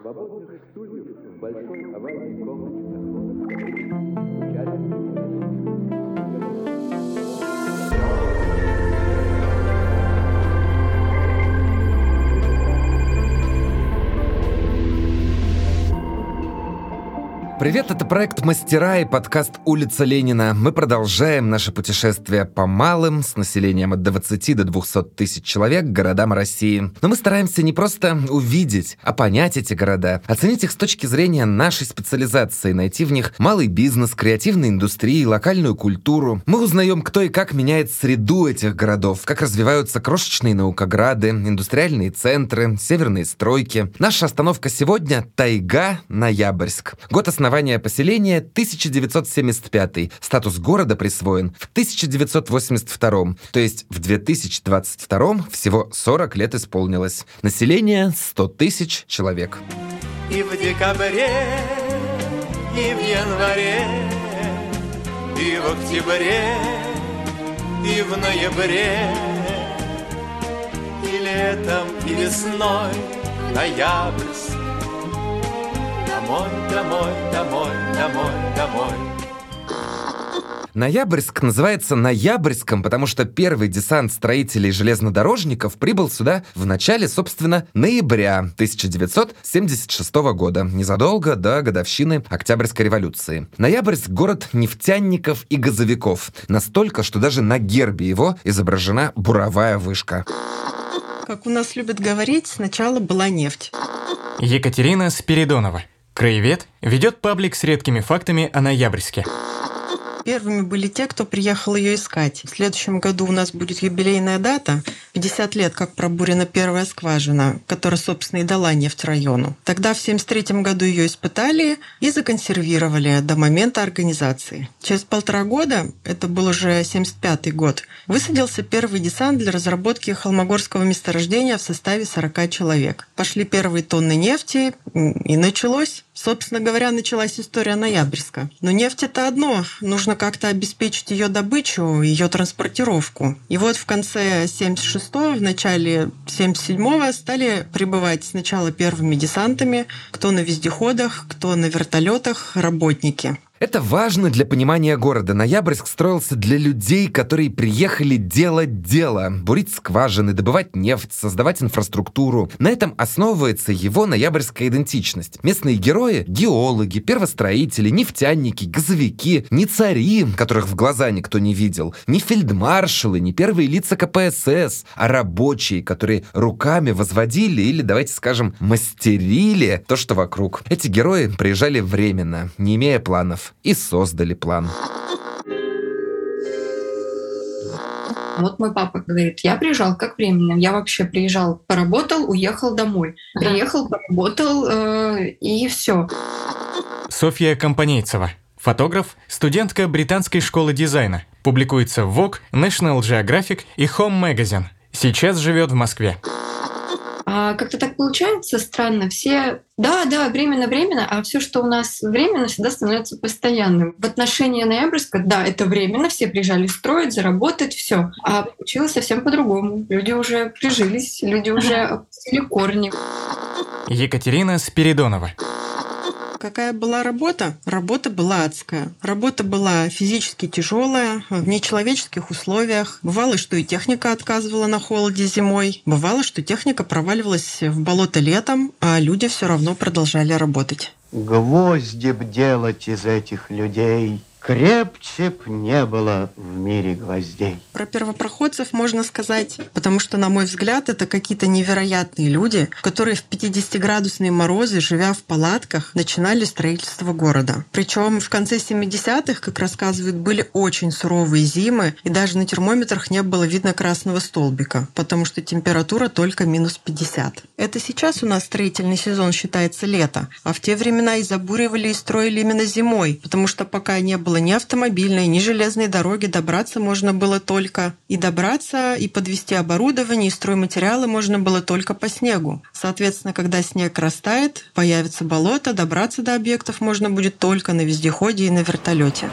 Свободных стульев в большой овальной комнате находятся Привет, это проект «Мастера» и подкаст «Улица Ленина». Мы продолжаем наше путешествие по малым, с населением от 20 до 200 тысяч человек, городам России. Но мы стараемся не просто увидеть, а понять эти города, оценить их с точки зрения нашей специализации, найти в них малый бизнес, креативные индустрии, локальную культуру. Мы узнаем, кто и как меняет среду этих городов, как развиваются крошечные наукограды, индустриальные центры, северные стройки. Наша остановка сегодня — Тайга, Ноябрьск. Год основания основания поселения 1975. Статус города присвоен в 1982. То есть в 2022 всего 40 лет исполнилось. Население 100 тысяч человек. И в декабре, и в январе, и в октябре, и в ноябре, и летом, и весной, ноябрьск Домой, домой, домой, домой, домой. Ноябрьск называется Ноябрьском, потому что первый десант строителей железнодорожников прибыл сюда в начале, собственно, ноября 1976 года, незадолго до годовщины Октябрьской революции. Ноябрьск — город нефтяников и газовиков, настолько, что даже на гербе его изображена буровая вышка. Как у нас любят говорить, сначала была нефть. Екатерина Спиридонова, Краевед ведет паблик с редкими фактами о Ноябрьске. Первыми были те, кто приехал ее искать. В следующем году у нас будет юбилейная дата. 50 лет, как пробурена первая скважина, которая, собственно, и дала нефть району. Тогда в 73 году ее испытали и законсервировали до момента организации. Через полтора года, это был уже 75 год, высадился первый десант для разработки холмогорского месторождения в составе 40 человек. Пошли первые тонны нефти, и началось. Собственно говоря, началась история Ноябрьска. Но нефть это одно. Нужно как-то обеспечить ее добычу, ее транспортировку. И вот в конце 76-го, в начале 77-го стали прибывать сначала первыми десантами, кто на вездеходах, кто на вертолетах, работники. Это важно для понимания города. Ноябрьск строился для людей, которые приехали делать дело. Бурить скважины, добывать нефть, создавать инфраструктуру. На этом основывается его ноябрьская идентичность. Местные герои — геологи, первостроители, нефтяники, газовики, не цари, которых в глаза никто не видел, не фельдмаршалы, не первые лица КПСС, а рабочие, которые руками возводили или, давайте скажем, мастерили то, что вокруг. Эти герои приезжали временно, не имея планов и создали план. Вот мой папа говорит, я приезжал как временно. Я вообще приезжал, поработал, уехал домой. Приехал, поработал э, и все. Софья Компанейцева. Фотограф, студентка британской школы дизайна. Публикуется в Vogue, National Geographic и Home Magazine. Сейчас живет в Москве. А как-то так получается странно. Все, да, да, временно-временно, а все, что у нас временно, всегда становится постоянным. В отношении Ноябрьска, да, это временно, все приезжали строить, заработать, все. А получилось совсем по-другому. Люди уже прижились, люди уже опустили корни. Екатерина Спиридонова. Какая была работа? Работа была адская. Работа была физически тяжелая, в нечеловеческих условиях. Бывало, что и техника отказывала на холоде зимой. Бывало, что техника проваливалась в болото летом, а люди все равно продолжали работать. Гвозди б делать из этих людей Крепче б не было в мире гвоздей. Про первопроходцев можно сказать, потому что, на мой взгляд, это какие-то невероятные люди, которые в 50-градусные морозы, живя в палатках, начинали строительство города. Причем в конце 70-х, как рассказывают, были очень суровые зимы, и даже на термометрах не было видно красного столбика, потому что температура только минус 50. Это сейчас у нас строительный сезон считается лето, а в те времена и забуривали и строили именно зимой, потому что пока не было ни автомобильной, ни железной дороги, добраться можно было только и добраться, и подвести оборудование, и стройматериалы можно было только по снегу. Соответственно, когда снег растает, появится болото, добраться до объектов можно будет только на вездеходе и на вертолете.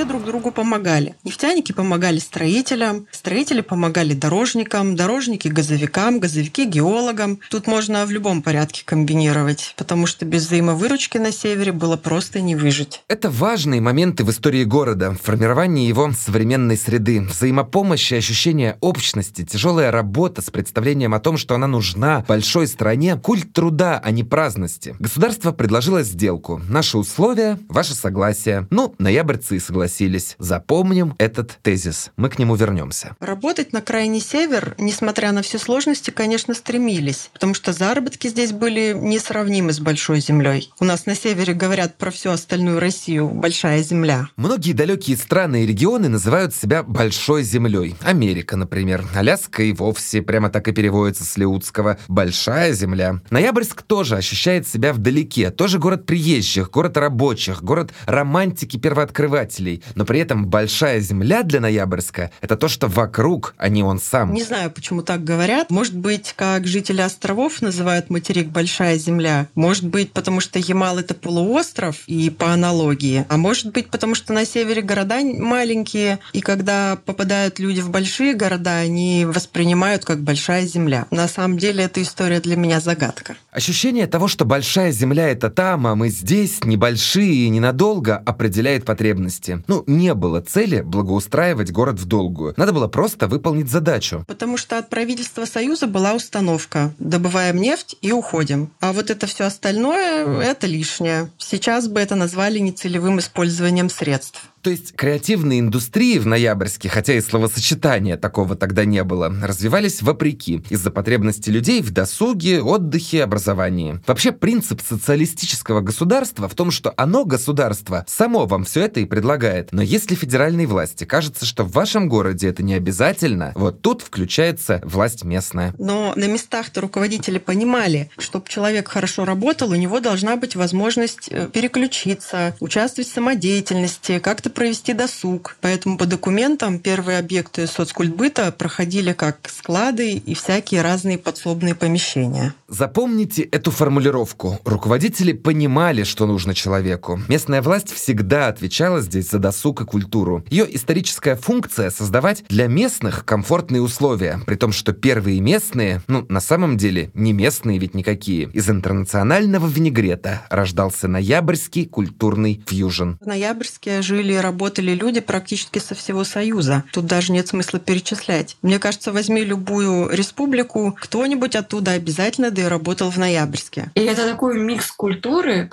Все друг другу помогали. Нефтяники помогали строителям, строители помогали дорожникам, дорожники газовикам, газовики геологам. Тут можно в любом порядке комбинировать, потому что без взаимовыручки на севере было просто не выжить. Это важные моменты в истории города, формирование его современной среды, взаимопомощь и ощущение общности, тяжелая работа с представлением о том, что она нужна большой стране, культ труда, а не праздности. Государство предложило сделку. Наши условия, ваше согласие. Ну, ноябрьцы и согласились. Запомним этот тезис. Мы к нему вернемся. Работать на крайний север, несмотря на все сложности, конечно, стремились, потому что заработки здесь были несравнимы с большой землей. У нас на севере говорят про всю остальную Россию «большая земля». Многие далекие страны и регионы называют себя большой землей. Америка, например. Аляска и вовсе прямо так и переводится с леутского «большая земля». Ноябрьск тоже ощущает себя вдалеке. Тоже город приезжих, город рабочих, город романтики первооткрывателей. Но при этом большая земля для Ноябрьска — это то, что вокруг, а не он сам. Не знаю, почему так говорят. Может быть, как жители островов называют материк «большая земля». Может быть, потому что Ямал — это полуостров, и по аналогии. А может быть, потому что на севере города маленькие, и когда попадают люди в большие города, они воспринимают как большая земля. На самом деле, эта история для меня загадка. Ощущение того, что большая земля — это там, а мы здесь, небольшие и ненадолго, определяет потребности. Ну, не было цели благоустраивать город в долгую. Надо было просто выполнить задачу. Потому что от правительства Союза была установка «добываем нефть и уходим». А вот это все остальное — это лишнее. Сейчас бы это назвали нецелевым использованием средств. То есть креативные индустрии в Ноябрьске, хотя и словосочетания такого тогда не было, развивались вопреки, из-за потребности людей в досуге, отдыхе, образовании. Вообще принцип социалистического государства в том, что оно, государство, само вам все это и предлагает. Но если федеральной власти кажется, что в вашем городе это не обязательно, вот тут включается власть местная. Но на местах-то руководители понимали, чтобы человек хорошо работал, у него должна быть возможность э, переключиться, участвовать в самодеятельности, как-то провести досуг. Поэтому по документам первые объекты соцкультбыта проходили как склады и всякие разные подсобные помещения. Запомните эту формулировку. Руководители понимали, что нужно человеку. Местная власть всегда отвечала здесь за досуг и культуру. Ее историческая функция — создавать для местных комфортные условия, при том, что первые местные, ну, на самом деле, не местные ведь никакие. Из интернационального винегрета рождался ноябрьский культурный фьюжн. В Ноябрьске жили работали люди практически со всего Союза. Тут даже нет смысла перечислять. Мне кажется, возьми любую республику, кто-нибудь оттуда обязательно да и работал в Ноябрьске. И это такой микс культуры.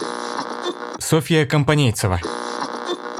Софья Компанейцева.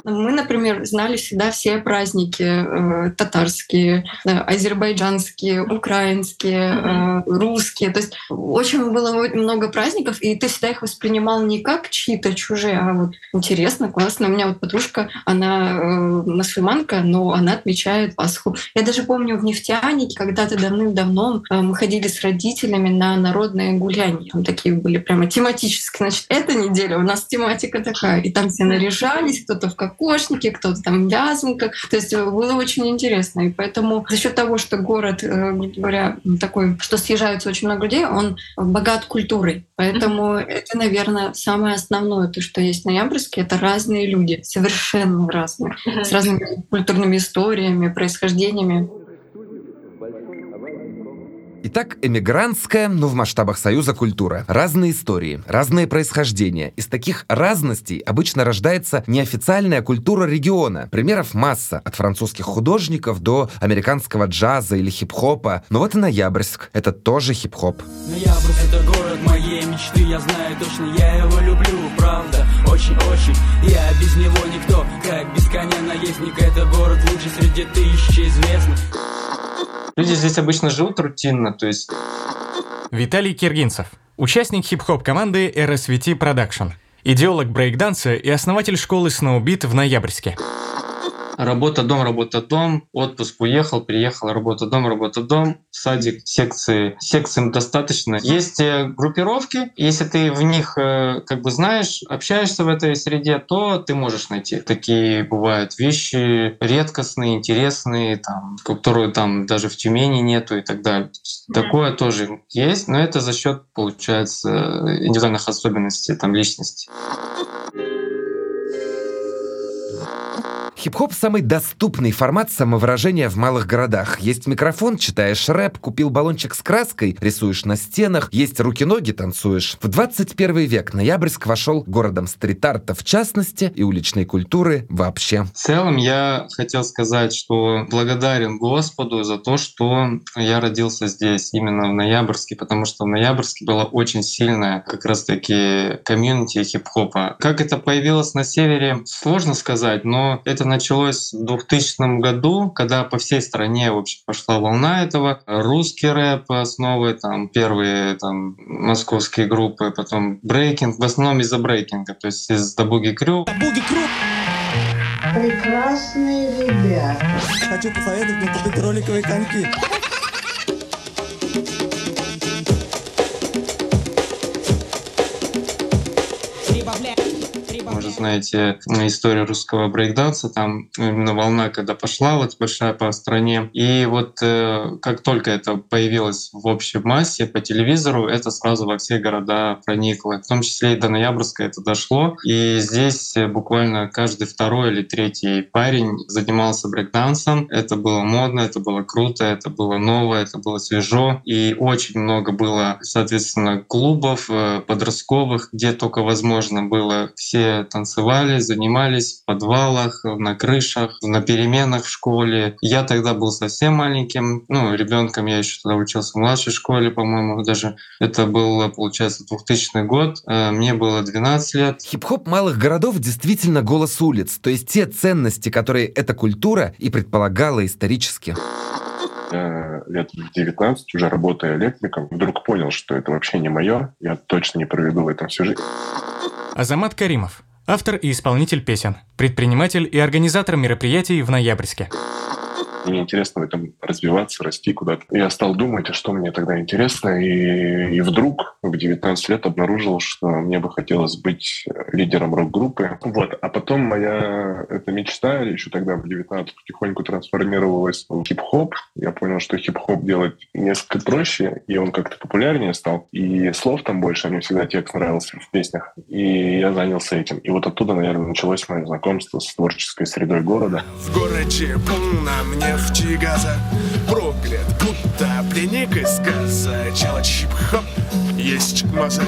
Мы, например, знали всегда все праздники э, татарские, э, азербайджанские, украинские, э, русские. То есть очень было много праздников, и ты всегда их воспринимал не как чьи-то чужие, а вот интересно, классно. У меня вот подружка, она э, мусульманка, но она отмечает Пасху. Я даже помню в нефтянике, когда-то давным-давно э, мы ходили с родителями на народные гуляния. Там такие были прямо тематические. Значит, эта неделя у нас тематика такая. И там все наряжались, кто-то в кокошнике, кто-то там в вязанках. То есть э, было очень интересно. И поэтому за счет того, что город, э, грубо говоря, такой, что съезжаются очень много людей, он богат культурой. Поэтому это, наверное, самое основное, то, что есть в Ноябрьске, это разные люди, совершенно разные, с разными культурными историями, происхождениями. Итак, эмигрантская, но в масштабах Союза культура. Разные истории, разные происхождения. Из таких разностей обычно рождается неофициальная культура региона. Примеров масса, от французских художников до американского джаза или хип-хопа. Но вот и Ноябрьск — это тоже хип-хоп. Ноябрьск это город моей мечты Я знаю точно, я его люблю, правда Очень-очень, я без него никто Как без коня наездника Это город лучший среди тысячи известных Люди здесь обычно живут рутинно, то есть Виталий Киргинцев, участник хип-хоп команды RSVT Production, идеолог брейкданса и основатель школы Snowbeat в Ноябрьске. Работа, дом, работа, дом, отпуск, уехал, приехал, работа, дом, работа, дом, садик, секции. Секциям достаточно. Есть э, группировки, если ты в них э, как бы знаешь, общаешься в этой среде, то ты можешь найти. Такие бывают вещи редкостные, интересные, там, которые там даже в Тюмени нету и так далее. Такое тоже есть, но это за счет, получается, индивидуальных особенностей там личности. Хип-хоп – самый доступный формат самовыражения в малых городах. Есть микрофон, читаешь рэп, купил баллончик с краской, рисуешь на стенах, есть руки-ноги, танцуешь. В 21 век Ноябрьск вошел городом стрит-арта в частности и уличной культуры вообще. В целом я хотел сказать, что благодарен Господу за то, что я родился здесь, именно в Ноябрьске, потому что в Ноябрьске была очень сильная как раз-таки комьюнити хип-хопа. Как это появилось на севере, сложно сказать, но это началось в 2000 году, когда по всей стране в общем, пошла волна этого. Русский рэп основы, там первые там, московские группы, потом брейкинг, в основном из-за брейкинга, то есть из Дабуги Крю. Дабуги Крю! Прекрасные ребята. Хочу посоветовать мне купить роликовые коньки. Знаете историю русского брейкданса, там именно волна, когда пошла вот большая по стране. И вот э, как только это появилось в общей массе по телевизору, это сразу во все города проникло. В том числе и до Ноябрьска это дошло. И здесь буквально каждый второй или третий парень занимался брейкдансом. Это было модно, это было круто, это было новое, это было свежо. И очень много было, соответственно, клубов э, подростковых, где только возможно было. Все танцевали, занимались в подвалах, на крышах, на переменах в школе. Я тогда был совсем маленьким, ну, ребенком я еще тогда учился в младшей школе, по-моему, даже это был, получается, 2000 год. Э, мне было 12 лет. Хип-хоп малых городов действительно голос улиц, то есть те ценности, которые эта культура и предполагала исторически я лет в 19, уже работая электриком, вдруг понял, что это вообще не мое, я точно не проведу в этом всю жизнь. Азамат Каримов, автор и исполнитель песен, предприниматель и организатор мероприятий в Ноябрьске. Мне интересно в этом развиваться, расти куда-то. Я стал думать, а что мне тогда интересно, и, и вдруг в 19 лет обнаружил, что мне бы хотелось быть лидером рок-группы. Вот. А потом моя эта мечта, еще тогда в 19 потихоньку трансформировалась в хип-хоп. Я понял, что хип-хоп делать несколько проще, и он как-то популярнее стал. И слов там больше, а мне всегда текст нравился в песнях. И я занялся этим. И вот оттуда, наверное, началось мое знакомство с творческой средой города. В городе полно мне нефти газа. Проклят, будто пленник из газа. Чела чип-хоп, есть маза.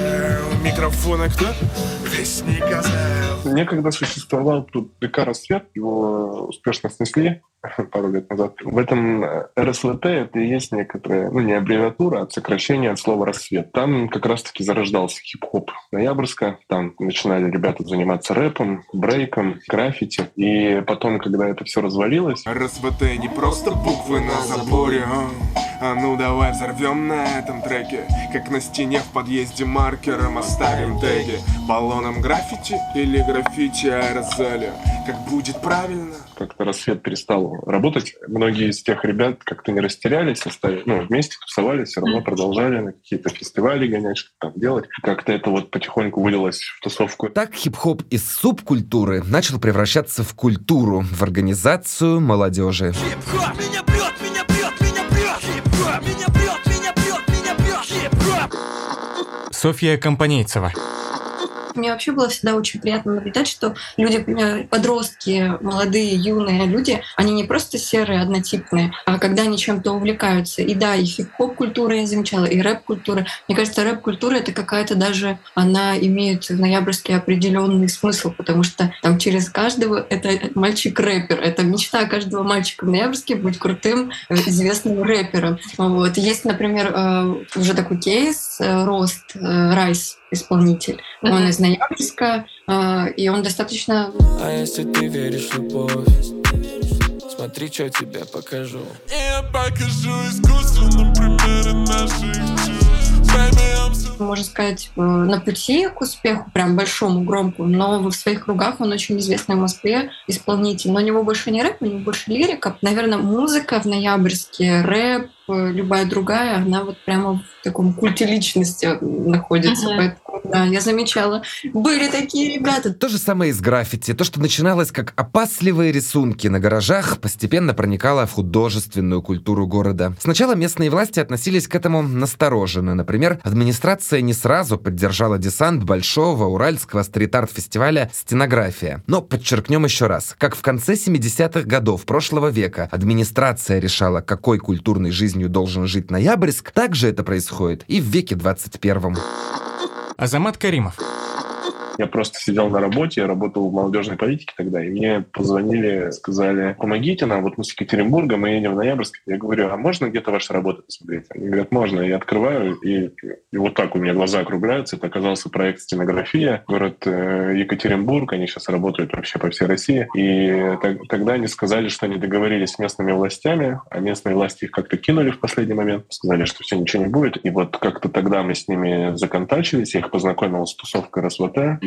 Микрофона кто? Вестник газа. Некогда существовал тут ДК «Рассвет», его успешно снесли пару лет назад. В этом э, РСВТ это и есть некоторая, ну не аббревиатура, а сокращение от слова «рассвет». Там как раз-таки зарождался хип-хоп Ноябрьска. Там начинали ребята заниматься рэпом, брейком, граффити. И потом, когда это все развалилось... РСВТ не просто буквы на заборе, а, а ну давай взорвем на этом треке Как на стене в подъезде маркером оставим теги Баллоном граффити или граффити аэрозоля Как будет правильно как-то рассвет перестал работать. Многие из тех ребят как-то не растерялись, оставили, ну, вместе тусовались, все равно продолжали на какие-то фестивали гонять, что там делать. Как-то это вот потихоньку вылилось в тусовку. Так хип-хоп из субкультуры начал превращаться в культуру, в организацию молодежи. Хип-хоп! Меня прет, меня прет, меня прет! Хип-хоп! Меня прет, меня прет, меня прет! Хип-хоп! Софья Компанейцева мне вообще было всегда очень приятно наблюдать, что люди, э, подростки, молодые, юные люди, они не просто серые, однотипные, а когда они чем-то увлекаются. И да, и хип-хоп культура я замечала, и рэп-культура. Мне кажется, рэп-культура — это какая-то даже, она имеет в ноябрьске определенный смысл, потому что там через каждого это мальчик-рэпер. Это мечта каждого мальчика в ноябрьске быть крутым, э, известным рэпером. Вот. Есть, например, э, уже такой кейс, Рост, Райс, исполнитель. Mm-hmm. Он из Ноябрьска, э, и он достаточно... А если ты веришь в любовь, смотри, что тебе покажу. Я покажу искусственным примером наших можно сказать, э, на пути к успеху, прям большому, громкому, но в своих кругах он очень известный в Москве исполнитель. Но у него больше не рэп, у него больше лирика. Наверное, музыка в ноябрьске, рэп, э, любая другая, она вот прямо в таком культе личности находится. Uh-huh. Поэтому Да, я замечала. Были такие ребята. То же самое и с граффити. То, что начиналось как опасливые рисунки на гаражах, постепенно проникало в художественную культуру города. Сначала местные власти относились к этому настороженно. Например, администрация не сразу поддержала десант большого уральского стрит-арт-фестиваля «Стенография». Но подчеркнем еще раз, как в конце 70-х годов прошлого века администрация решала, какой культурной жизнью должен жить Ноябрьск, так же это происходит и в веке 21 Азамат Каримов. Я просто сидел на работе, я работал в молодежной политике тогда, и мне позвонили, сказали, помогите нам, вот мы с Екатеринбурга, мы едем в Ноябрьск. Я говорю, а можно где-то ваши работы посмотреть? Они говорят, можно. Я открываю, и, и вот так у меня глаза округляются. Это оказался проект «Стенография», город э, Екатеринбург, они сейчас работают вообще по всей России. И тогда они сказали, что они договорились с местными властями, а местные власти их как-то кинули в последний момент, сказали, что все, ничего не будет. И вот как-то тогда мы с ними законтачились, я их познакомил с тусовкой РСВТ,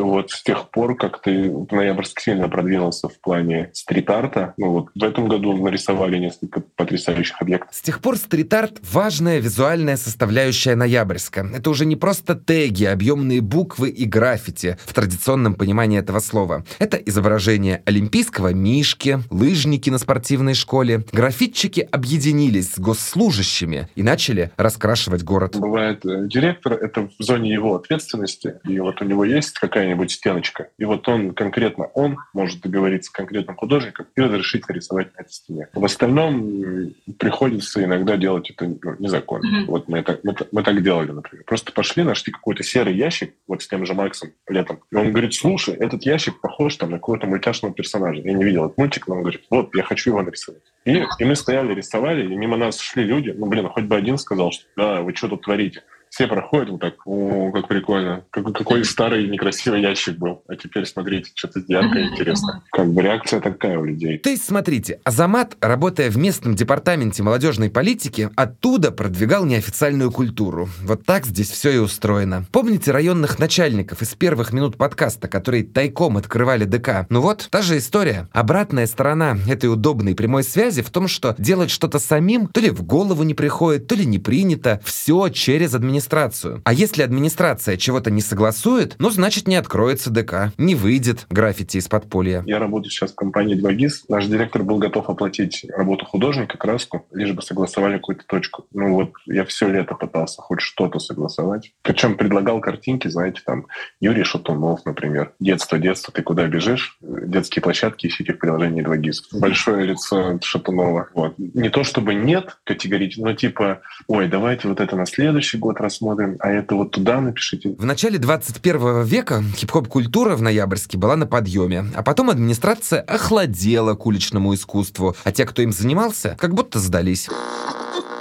вот с тех пор как-то Ноябрьск сильно продвинулся в плане стрит-арта. Ну вот в этом году нарисовали несколько потрясающих объектов. С тех пор стрит-арт — важная визуальная составляющая Ноябрьска. Это уже не просто теги, объемные буквы и граффити в традиционном понимании этого слова. Это изображение олимпийского мишки, лыжники на спортивной школе. Граффитчики объединились с госслужащими и начали раскрашивать город. Бывает, э, директор — это в зоне его ответственности, и вот у него есть какая-нибудь стеночка, и вот он конкретно, он может договориться с конкретным художником и разрешить нарисовать на этой стене. В остальном приходится иногда делать это ну, незаконно. Mm-hmm. Вот мы так, мы, мы так делали, например. Просто пошли, нашли какой-то серый ящик, вот с тем же Максом летом, и он говорит, слушай, этот ящик похож там на какого-то мультяшного персонажа. Я не видел этот мультик, но он говорит, вот, я хочу его нарисовать. И, и мы стояли, рисовали, и мимо нас шли люди, ну, блин, хоть бы один сказал, что да, вы что тут творите? Все проходят вот так, о, как прикольно. Какой, какой старый некрасивый ящик был. А теперь смотрите, что-то яркое интересно. Как бы реакция такая у людей. То есть, смотрите, Азамат, работая в местном департаменте молодежной политики, оттуда продвигал неофициальную культуру. Вот так здесь все и устроено. Помните районных начальников из первых минут подкаста, которые тайком открывали ДК? Ну вот, та же история. Обратная сторона этой удобной прямой связи в том, что делать что-то самим то ли в голову не приходит, то ли не принято. Все через администрацию администрацию. А если администрация чего-то не согласует, ну, значит, не откроется ДК, не выйдет граффити из подполья. Я работаю сейчас в компании 2GIS. Наш директор был готов оплатить работу художника, краску, лишь бы согласовали какую-то точку. Ну вот я все лето пытался хоть что-то согласовать. Причем предлагал картинки, знаете, там Юрий Шатунов, например. Детство, детство, ты куда бежишь? Детские площадки ищите в приложении 2GIS. Большое лицо Шатунова. Вот. Не то чтобы нет категорично, но типа, ой, давайте вот это на следующий год раз посмотрим, а это вот туда напишите. В начале 21 века хип-хоп-культура в Ноябрьске была на подъеме, а потом администрация охладела к уличному искусству, а те, кто им занимался, как будто сдались.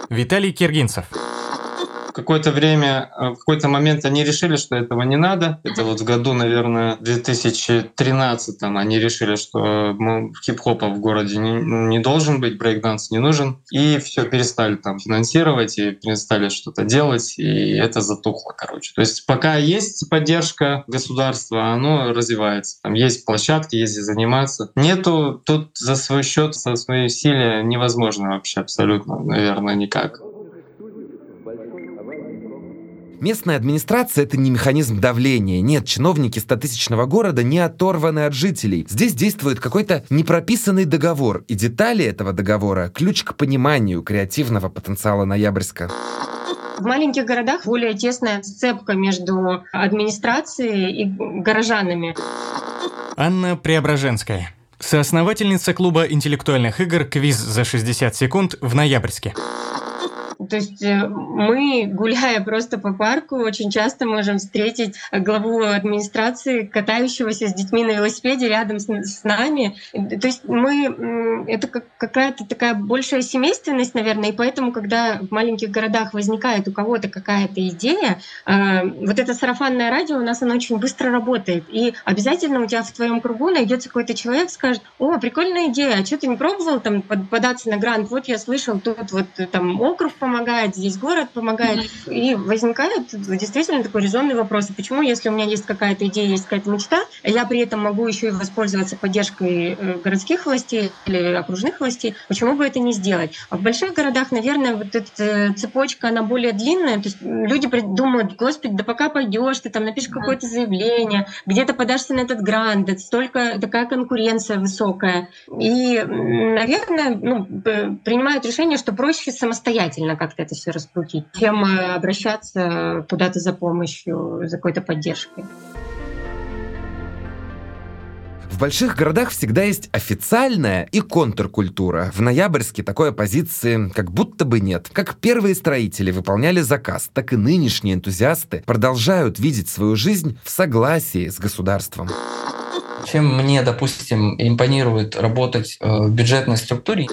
Виталий Киргинцев какое-то время, э, в какой-то момент они решили, что этого не надо. Это вот в году, наверное, 2013 они решили, что хип-хопа в городе не, не должен быть, брейкданс не нужен. И все перестали там финансировать и перестали что-то делать, и это затухло, короче. То есть пока есть поддержка государства, оно развивается. Там есть площадки, есть где заниматься. Нету, тут за свой счет, за свои усилия невозможно вообще абсолютно, наверное, никак. Местная администрация — это не механизм давления. Нет, чиновники стотысячного города не оторваны от жителей. Здесь действует какой-то непрописанный договор, и детали этого договора — ключ к пониманию креативного потенциала Ноябрьска. В маленьких городах более тесная сцепка между администрацией и горожанами. Анна Преображенская, соосновательница клуба интеллектуальных игр «Квиз за 60 секунд» в Ноябрьске. То есть э, мы, гуляя просто по парку, очень часто можем встретить главу администрации, катающегося с детьми на велосипеде рядом с, нами. То есть мы, это какая-то такая большая семейственность, наверное, и поэтому, когда в маленьких городах возникает у кого-то какая-то идея, э, вот это сарафанное радио у нас оно очень быстро работает. И обязательно у тебя в твоем кругу найдется какой-то человек, скажет, о, прикольная идея, а что ты не пробовал там податься на грант? Вот я слышал, тут вот там округ помогает, здесь город помогает. И возникает действительно такой резонный вопрос, почему, если у меня есть какая-то идея, есть какая-то мечта, я при этом могу еще и воспользоваться поддержкой э, городских властей или окружных властей, почему бы это не сделать? А в больших городах, наверное, вот эта цепочка, она более длинная, то есть люди думают, господи, да пока пойдешь, ты там напишешь какое-то заявление, где-то подашься на этот грант, это столько, такая конкуренция высокая. И, наверное, ну, принимают решение, что проще самостоятельно как-то это все раскрутить, чем э, обращаться куда-то за помощью, за какой-то поддержкой. В больших городах всегда есть официальная и контркультура. В Ноябрьске такой оппозиции как будто бы нет. Как первые строители выполняли заказ, так и нынешние энтузиасты продолжают видеть свою жизнь в согласии с государством. Чем мне, допустим, импонирует работать э, в бюджетной структуре?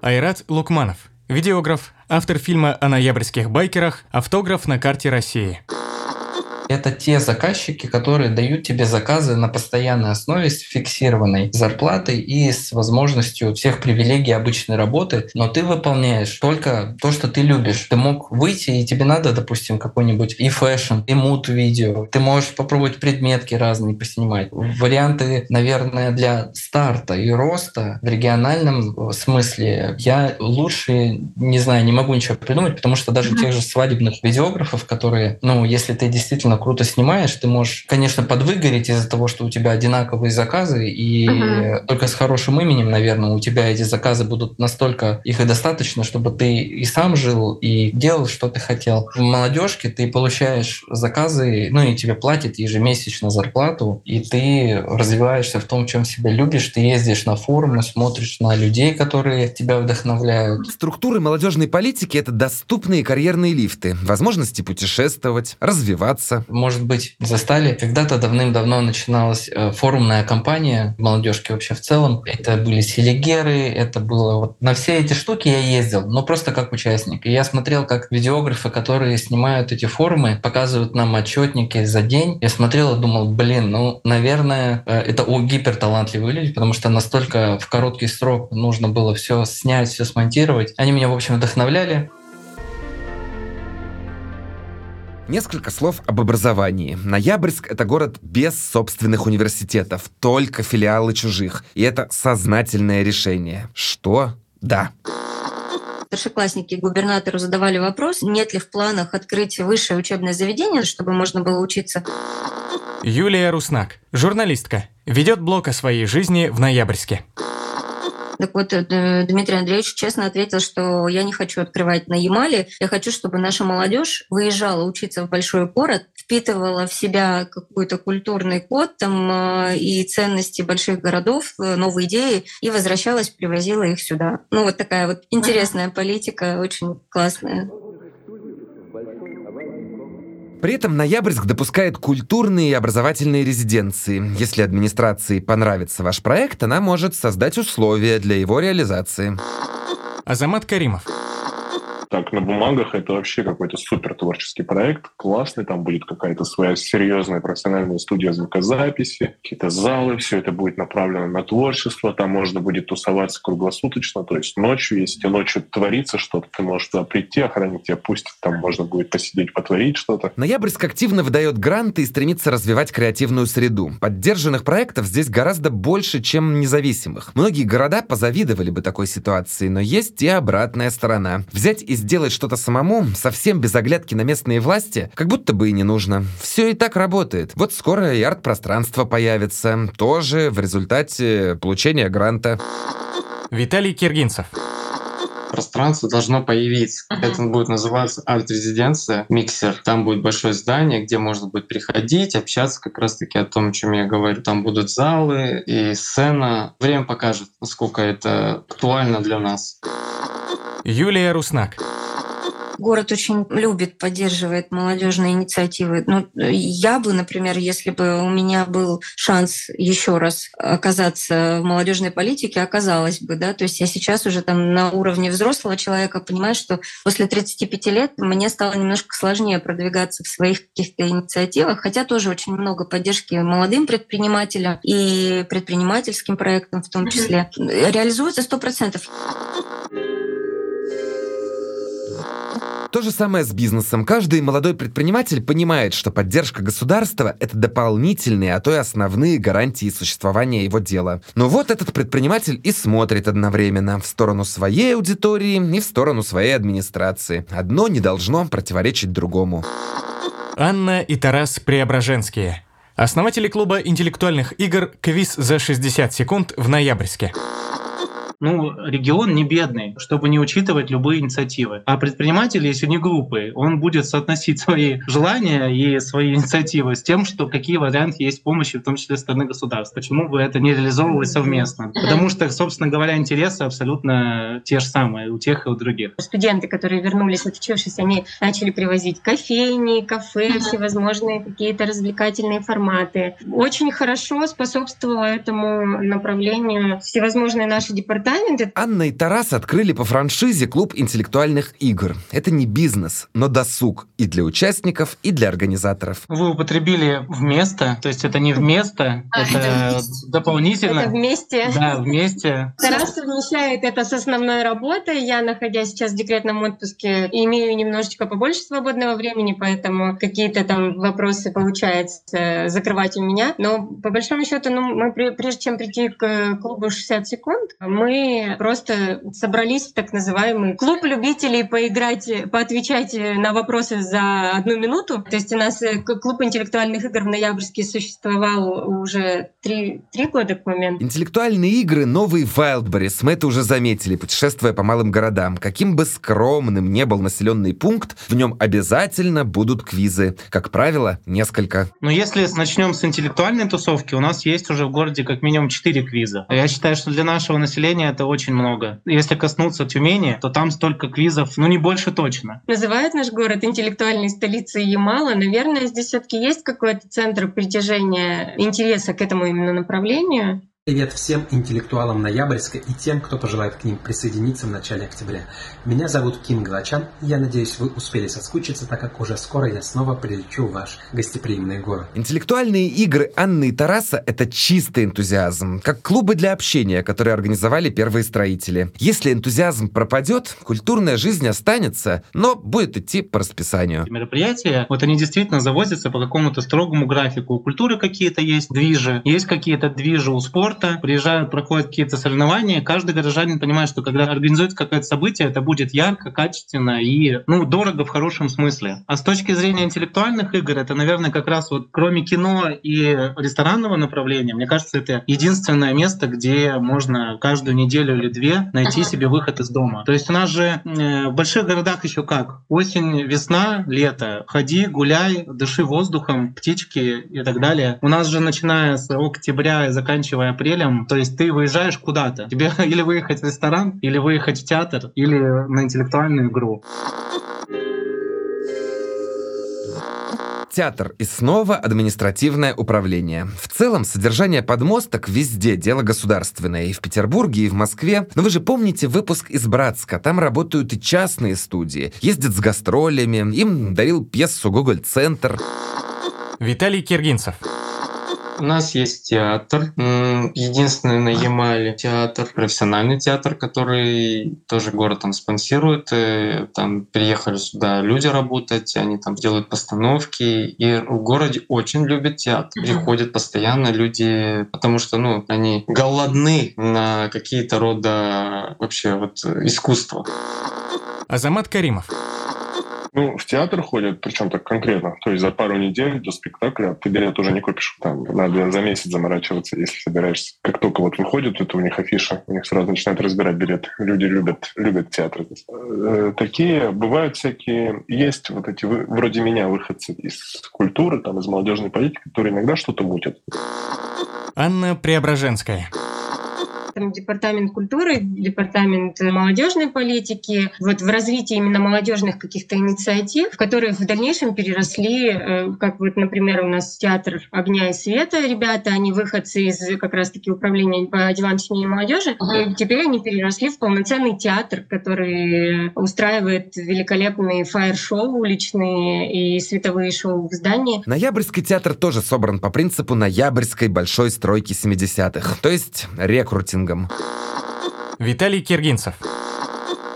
Айрат Лукманов, видеограф, автор фильма о ноябрьских байкерах, автограф на карте России. Это те заказчики, которые дают тебе заказы на постоянной основе с фиксированной зарплатой и с возможностью всех привилегий обычной работы, но ты выполняешь только то, что ты любишь. Ты мог выйти, и тебе надо, допустим, какой-нибудь и fashion, и mood видео. Ты можешь попробовать предметки разные поснимать. Варианты, наверное, для старта и роста в региональном смысле я лучше, не знаю, не могу ничего придумать, потому что даже тех же свадебных видеографов, которые, ну, если ты действительно действительно круто снимаешь, ты можешь, конечно, подвыгореть из-за того, что у тебя одинаковые заказы, и uh-huh. только с хорошим именем, наверное, у тебя эти заказы будут настолько, их и достаточно, чтобы ты и сам жил, и делал, что ты хотел. В молодежке ты получаешь заказы, ну и тебе платят ежемесячно зарплату, и ты развиваешься в том, чем себя любишь, ты ездишь на форумы, смотришь на людей, которые тебя вдохновляют. Структуры молодежной политики — это доступные карьерные лифты, возможности путешествовать, развиваться, может быть, застали. Когда-то давным-давно начиналась э, форумная кампания в молодежке вообще в целом. Это были селигеры, это было... Вот на все эти штуки я ездил, но просто как участник. И я смотрел, как видеографы, которые снимают эти форумы, показывают нам отчетники за день. Я смотрел и думал, блин, ну, наверное, э, это у гиперталантливые люди, потому что настолько в короткий срок нужно было все снять, все смонтировать. Они меня, в общем, вдохновляли. Несколько слов об образовании. Ноябрьск — это город без собственных университетов, только филиалы чужих. И это сознательное решение. Что? Да. Старшеклассники губернатору задавали вопрос, нет ли в планах открыть высшее учебное заведение, чтобы можно было учиться. Юлия Руснак, журналистка, ведет блог о своей жизни в Ноябрьске. Так вот, э, Дмитрий Андреевич честно ответил, что я не хочу открывать на Ямале, я хочу, чтобы наша молодежь выезжала учиться в большой город, впитывала в себя какой-то культурный код там, э, и ценности больших городов, э, новые идеи, и возвращалась, привозила их сюда. Ну вот такая вот интересная политика, очень классная. При этом Ноябрьск допускает культурные и образовательные резиденции. Если администрации понравится ваш проект, она может создать условия для его реализации. Азамат Каримов. Так, на бумагах это вообще какой-то супер творческий проект, классный, там будет какая-то своя серьезная профессиональная студия звукозаписи, какие-то залы, все это будет направлено на творчество, там можно будет тусоваться круглосуточно, то есть ночью, если ночью творится что-то, ты можешь туда прийти, охранник тебя пустит, там можно будет посидеть, потворить что-то. Ноябрьск активно выдает гранты и стремится развивать креативную среду. Поддержанных проектов здесь гораздо больше, чем независимых. Многие города позавидовали бы такой ситуации, но есть и обратная сторона. Взять и сделать что-то самому, совсем без оглядки на местные власти, как будто бы и не нужно. Все и так работает. Вот скоро и арт-пространство появится, тоже в результате получения гранта. Виталий Киргинцев пространство должно появиться. Это будет называться арт-резиденция, миксер. Там будет большое здание, где можно будет приходить, общаться как раз-таки о том, о чем я говорю. Там будут залы и сцена. Время покажет, насколько это актуально для нас. Юлия Руснак. Город очень любит, поддерживает молодежные инициативы. Ну, я бы, например, если бы у меня был шанс еще раз оказаться в молодежной политике, оказалась бы, да. То есть я сейчас уже там на уровне взрослого человека понимаю, что после 35 лет мне стало немножко сложнее продвигаться в своих каких-то инициативах, хотя тоже очень много поддержки молодым предпринимателям и предпринимательским проектам в том числе. Реализуется сто процентов. То же самое с бизнесом. Каждый молодой предприниматель понимает, что поддержка государства – это дополнительные, а то и основные гарантии существования его дела. Но вот этот предприниматель и смотрит одновременно в сторону своей аудитории и в сторону своей администрации. Одно не должно противоречить другому. Анна и Тарас Преображенские. Основатели клуба интеллектуальных игр «Квиз за 60 секунд» в Ноябрьске. Ну, регион не бедный, чтобы не учитывать любые инициативы. А предприниматель, если не глупый, он будет соотносить свои желания и свои инициативы с тем, что какие варианты есть помощи, в том числе со стороны государства. Почему бы это не реализовывать совместно? Потому что, собственно говоря, интересы абсолютно те же самые у тех и у других. Студенты, которые вернулись отучившись, они начали привозить кофейни, кафе, всевозможные какие-то развлекательные форматы. Очень хорошо способствовало этому направлению всевозможные наши департаменты Анна и Тарас открыли по франшизе клуб интеллектуальных игр. Это не бизнес, но досуг и для участников, и для организаторов. Вы употребили вместо, то есть это не вместо, это дополнительно. Это вместе. Да, вместе. Тарас совмещает это с основной работой. Я, находясь сейчас в декретном отпуске, имею немножечко побольше свободного времени, поэтому какие-то там вопросы получается закрывать у меня. Но по большому счету, ну, мы прежде чем прийти к клубу 60 секунд, мы просто собрались в так называемый клуб любителей поиграть, поотвечать на вопросы за одну минуту. То есть у нас э, клуб интеллектуальных игр в Ноябрьске существовал уже три, три года к моменту. Интеллектуальные игры — новый Wildberries. Мы это уже заметили, путешествуя по малым городам. Каким бы скромным не был населенный пункт, в нем обязательно будут квизы. Как правило, несколько. Но если начнем с интеллектуальной тусовки, у нас есть уже в городе как минимум четыре квиза. Я считаю, что для нашего населения это очень много. Если коснуться Тюмени, то там столько квизов, ну не больше точно. Называют наш город интеллектуальной столицей Ямала. Наверное, здесь все-таки есть какой-то центр притяжения интереса к этому именно направлению. Привет всем интеллектуалам Ноябрьска и тем, кто пожелает к ним присоединиться в начале октября. Меня зовут Ким Галачан, и я надеюсь, вы успели соскучиться, так как уже скоро я снова прилечу в ваш гостеприимный город. Интеллектуальные игры Анны и Тараса — это чистый энтузиазм, как клубы для общения, которые организовали первые строители. Если энтузиазм пропадет, культурная жизнь останется, но будет идти по расписанию. Мероприятия, вот они действительно завозятся по какому-то строгому графику. У культуры какие-то есть движи, есть какие-то движи у спорта, спорта, приезжают, проходят какие-то соревнования, каждый горожанин понимает, что когда организуется какое-то событие, это будет ярко, качественно и ну, дорого в хорошем смысле. А с точки зрения интеллектуальных игр, это, наверное, как раз вот кроме кино и ресторанного направления, мне кажется, это единственное место, где можно каждую неделю или две найти себе выход из дома. То есть у нас же э, в больших городах еще как? Осень, весна, лето. Ходи, гуляй, дыши воздухом, птички и так далее. У нас же начиная с октября и заканчивая апрелем апрелем, то есть ты выезжаешь куда-то. Тебе или выехать в ресторан, или выехать в театр, или на интеллектуальную игру. театр и снова административное управление. В целом, содержание подмосток везде дело государственное, и в Петербурге, и в Москве. Но вы же помните выпуск из Братска, там работают и частные студии, ездят с гастролями, им дарил пьесу «Гоголь-центр». Виталий Киргинцев. У нас есть театр, единственный на Ямале театр, профессиональный театр, который тоже город там спонсирует. И там приехали сюда люди работать, они там делают постановки. И в городе очень любят театр. Приходят постоянно люди, потому что ну, они голодны на какие-то рода вообще вот искусства. Азамат Каримов. Ну, в театр ходят, причем так конкретно. То есть за пару недель до спектакля ты билет уже не купишь. Там надо за месяц заморачиваться, если собираешься. Как только вот выходит, это у них афиша, у них сразу начинают разбирать билет. Люди любят, любят театр. Э, такие бывают всякие... Есть вот эти вроде меня выходцы из культуры, там, из молодежной политики, которые иногда что-то мутят. Анна Преображенская там департамент культуры, департамент молодежной политики, вот в развитии именно молодежных каких-то инициатив, которые в дальнейшем переросли, э, как вот, например, у нас театр огня и света, ребята, они выходцы из как раз-таки управления по делам семьи и молодежи, и теперь они переросли в полноценный театр, который устраивает великолепные фаер-шоу уличные и световые шоу в здании. Ноябрьский театр тоже собран по принципу ноябрьской большой стройки 70-х, то есть рекрутинг маркетингом. Виталий Киргинцев.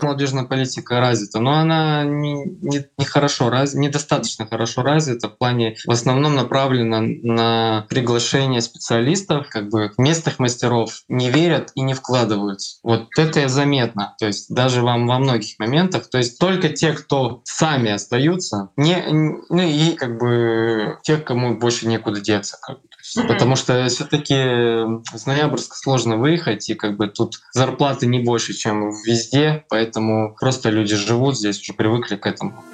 Молодежная политика развита, но она не, не, не хорошо, раз, недостаточно хорошо развита в плане, в основном направлена на приглашение специалистов, как бы местных мастеров не верят и не вкладываются. Вот это заметно, то есть даже вам во многих моментах, то есть только те, кто сами остаются, не, ну и как бы тех, кому больше некуда деться. Как бы. Потому что все-таки с Ноябрьска сложно выехать, и как бы тут зарплаты не больше, чем везде, поэтому просто люди живут здесь, уже привыкли к этому.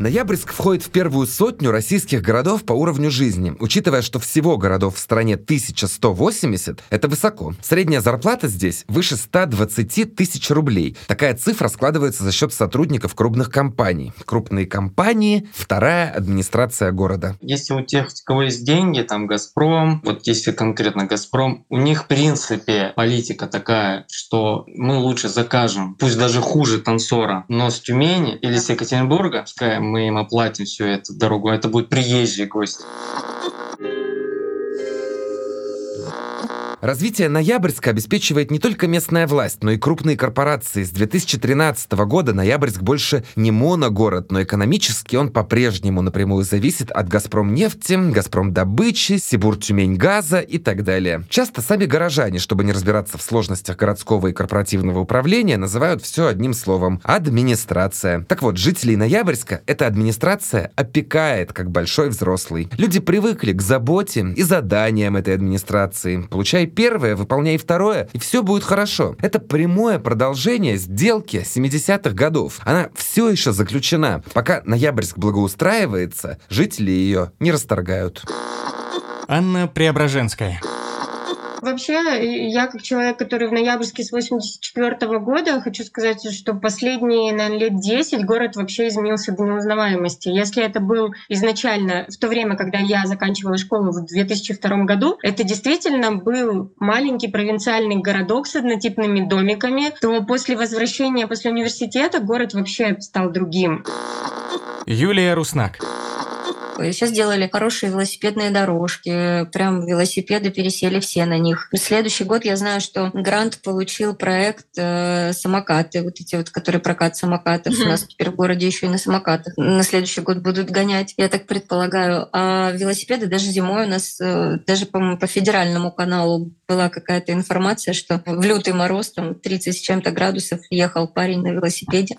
Ноябрьск входит в первую сотню российских городов по уровню жизни. Учитывая, что всего городов в стране 1180, это высоко. Средняя зарплата здесь выше 120 тысяч рублей. Такая цифра складывается за счет сотрудников крупных компаний. Крупные компании — вторая администрация города. Если у тех, у кого есть деньги, там «Газпром», вот если конкретно «Газпром», у них в принципе политика такая, что мы лучше закажем, пусть даже хуже танцора, но с Тюмени или с Екатеринбурга, пускай мы им оплатим всю эту дорогу, это будет приезжий гость. Развитие Ноябрьска обеспечивает не только местная власть, но и крупные корпорации. С 2013 года Ноябрьск больше не моногород, но экономически он по-прежнему напрямую зависит от «Газпромнефти», «Газпромдобычи», «Сибур-Тюмень-газа» и так далее. Часто сами горожане, чтобы не разбираться в сложностях городского и корпоративного управления, называют все одним словом – администрация. Так вот, жителей Ноябрьска эта администрация опекает, как большой взрослый. Люди привыкли к заботе и заданиям этой администрации, получая первое, выполняй второе, и все будет хорошо. Это прямое продолжение сделки 70-х годов. Она все еще заключена. Пока Ноябрьск благоустраивается, жители ее не расторгают. Анна Преображенская. Вообще, я как человек, который в ноябрьске с 84 года, хочу сказать, что последние, наверное, лет 10 город вообще изменился до неузнаваемости. Если это был изначально, в то время, когда я заканчивала школу в 2002 году, это действительно был маленький провинциальный городок с однотипными домиками, то после возвращения, после университета город вообще стал другим. Юлия Руснак. Сейчас сделали хорошие велосипедные дорожки, прям велосипеды пересели все на них. В следующий год я знаю, что грант получил проект э, самокаты, вот эти вот, которые прокат самокатов. Mm-hmm. У нас теперь в городе еще и на самокатах. На следующий год будут гонять, я так предполагаю. А велосипеды даже зимой у нас, э, даже, по-моему, по федеральному каналу была какая-то информация, что в лютый мороз, там 30 с чем-то градусов, ехал парень на велосипеде.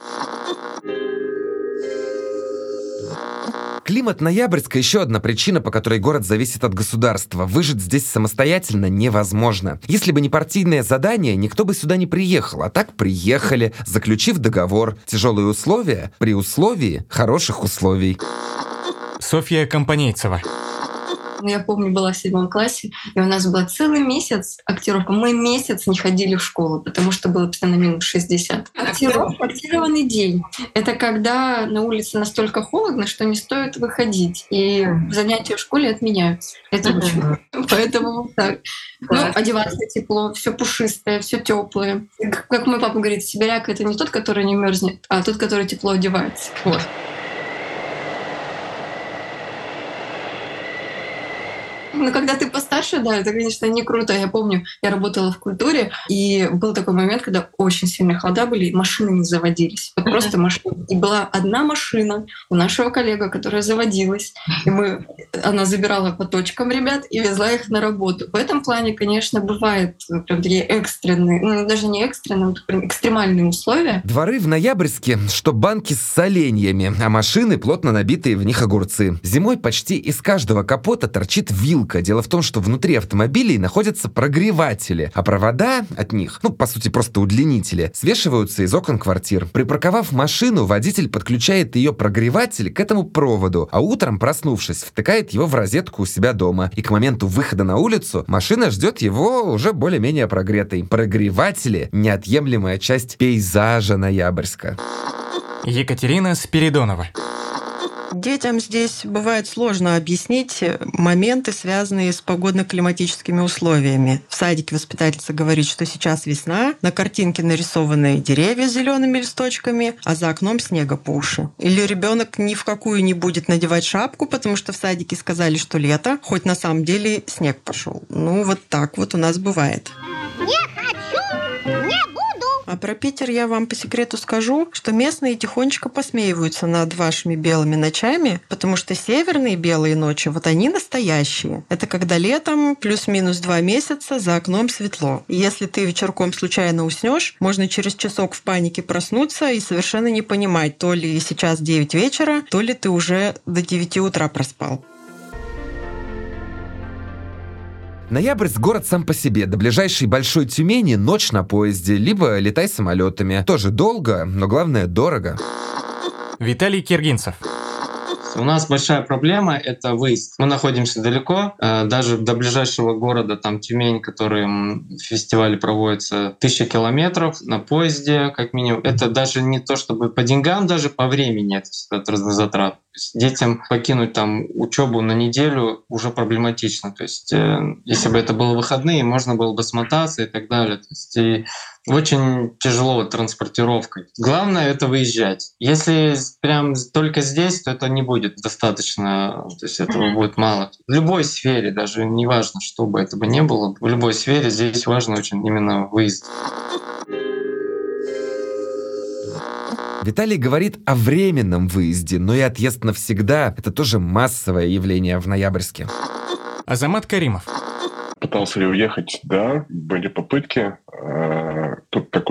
Климат Ноябрьска – еще одна причина, по которой город зависит от государства. Выжить здесь самостоятельно невозможно. Если бы не партийное задание, никто бы сюда не приехал. А так приехали, заключив договор. Тяжелые условия при условии хороших условий. Софья Компанейцева. Я помню, была в седьмом классе, и у нас был целый месяц актировка. Мы месяц не ходили в школу, потому что было постоянно минус 60. Актировка, актированный день. Это когда на улице настолько холодно, что не стоит выходить, и занятия в школе отменяются. Это очень Поэтому так. Ну, одеваться тепло, все пушистое, все теплое. Как мой папа говорит, сибиряк это не тот, который не мерзнет, а тот, который тепло одевается. Вот. Ну, когда ты постарше, да, это, конечно, не круто. Я помню, я работала в культуре, и был такой момент, когда очень сильные холода были, и машины не заводились. Вот просто машины. И была одна машина у нашего коллега, которая заводилась. И мы, она забирала по точкам ребят и везла их на работу. В этом плане, конечно, бывает прям такие экстренные, ну, даже не экстренные, прям экстремальные условия. Дворы в Ноябрьске, что банки с соленьями, а машины, плотно набитые в них огурцы. Зимой почти из каждого капота торчит вилка штука. Дело в том, что внутри автомобилей находятся прогреватели, а провода от них, ну, по сути, просто удлинители, свешиваются из окон квартир. Припарковав машину, водитель подключает ее прогреватель к этому проводу, а утром, проснувшись, втыкает его в розетку у себя дома. И к моменту выхода на улицу машина ждет его уже более-менее прогретой. Прогреватели — неотъемлемая часть пейзажа Ноябрьска. Екатерина Спиридонова. Детям здесь бывает сложно объяснить моменты, связанные с погодно-климатическими условиями. В садике воспитательница говорит, что сейчас весна, на картинке нарисованы деревья с зелеными листочками, а за окном снега по уши. Или ребенок ни в какую не будет надевать шапку, потому что в садике сказали, что лето, хоть на самом деле снег пошел. Ну, вот так вот у нас бывает. Не хочу А про Питер я вам по секрету скажу, что местные тихонечко посмеиваются над вашими белыми ночами, потому что северные белые ночи, вот они настоящие. Это когда летом плюс-минус два месяца за окном светло. И если ты вечерком случайно уснешь, можно через часок в панике проснуться и совершенно не понимать, то ли сейчас 9 вечера, то ли ты уже до 9 утра проспал. Ноябрьск – город сам по себе. До ближайшей Большой Тюмени ночь на поезде, либо летай самолетами. Тоже долго, но главное – дорого. Виталий Киргинцев. У нас большая проблема — это выезд. Мы находимся далеко, э, даже до ближайшего города, там Тюмень, который фестиваль проводится тысяча километров на поезде, как минимум. Это даже не то, чтобы по деньгам, даже по времени это затрат. Детям покинуть там учебу на неделю уже проблематично. То есть, э, если бы это было выходные, можно было бы смотаться и так далее. То есть, и очень тяжело вот транспортировкой. Главное это выезжать. Если прям только здесь, то это не будет достаточно, то есть этого будет мало. В любой сфере, даже неважно, что бы это бы ни было, в любой сфере здесь важно очень именно выезд. Виталий говорит о временном выезде, но и отъезд навсегда – это тоже массовое явление в ноябрьске. Азамат Каримов. Пытался ли уехать? Да, были попытки. Тут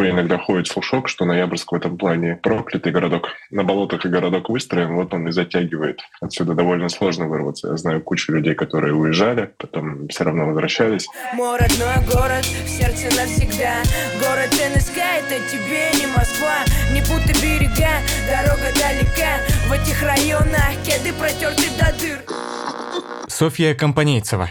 такой иногда ходит слушок, что Ноябрьск в этом плане проклятый городок. На болотах и городок выстроен, вот он и затягивает. Отсюда довольно сложно вырваться. Я знаю кучу людей, которые уезжали, потом все равно возвращались. Мой родной город, в сердце навсегда. Город НСК, это тебе не Москва. Не путай берега, дорога далека. В этих районах кеды протерты до дыр. Софья Компанейцева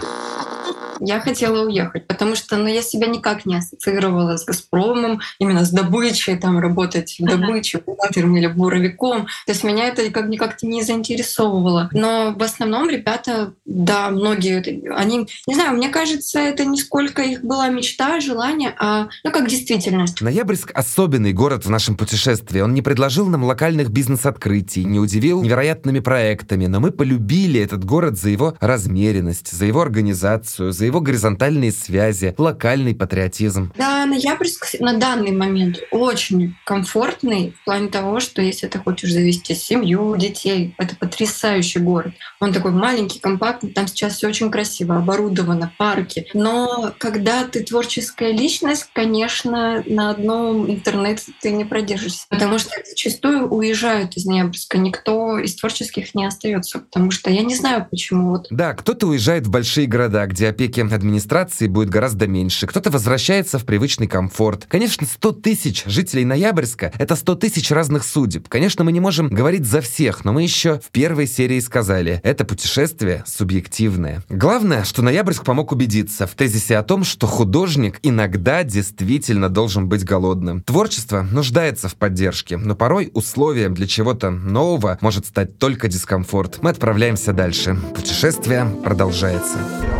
я хотела уехать, потому что ну, я себя никак не ассоциировала с «Газпромом», именно с добычей, там работать в добыче, бухгалтером или буровиком. То есть меня это как никак не заинтересовывало. Но в основном ребята, да, многие, они, не знаю, мне кажется, это не сколько их была мечта, желание, а ну как действительность. Ноябрьск — особенный город в нашем путешествии. Он не предложил нам локальных бизнес-открытий, не удивил невероятными проектами, но мы полюбили этот город за его размеренность, за его организацию, за его горизонтальные связи, локальный патриотизм. Да, Ноябрьск на данный момент очень комфортный в плане того, что если ты хочешь завести семью, детей, это потрясающий город. Он такой маленький, компактный, там сейчас все очень красиво, оборудовано, парки. Но когда ты творческая личность, конечно, на одном интернете ты не продержишься, потому что зачастую уезжают из Ноябрьска. Никто из творческих не остается, потому что я не знаю, почему. Вот. Да, кто-то уезжает в большие города, где опеки администрации будет гораздо меньше. Кто-то возвращается в привычный комфорт. Конечно, 100 тысяч жителей Ноябрьска — это 100 тысяч разных судеб. Конечно, мы не можем говорить за всех, но мы еще в первой серии сказали, это путешествие субъективное. Главное, что Ноябрьск помог убедиться в тезисе о том, что художник иногда действительно должен быть голодным. Творчество нуждается в поддержке, но порой условием для чего-то нового может стать только дискомфорт. Мы отправляемся дальше. Путешествие продолжается.